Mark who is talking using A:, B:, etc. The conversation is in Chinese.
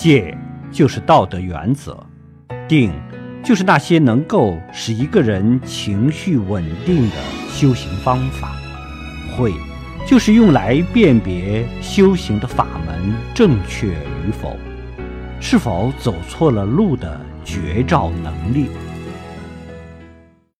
A: 戒就是道德原则，定就是那些能够使一个人情绪稳定的修行方法，慧就是用来辨别修行的法门正确与否，是否走错了路的绝招能力。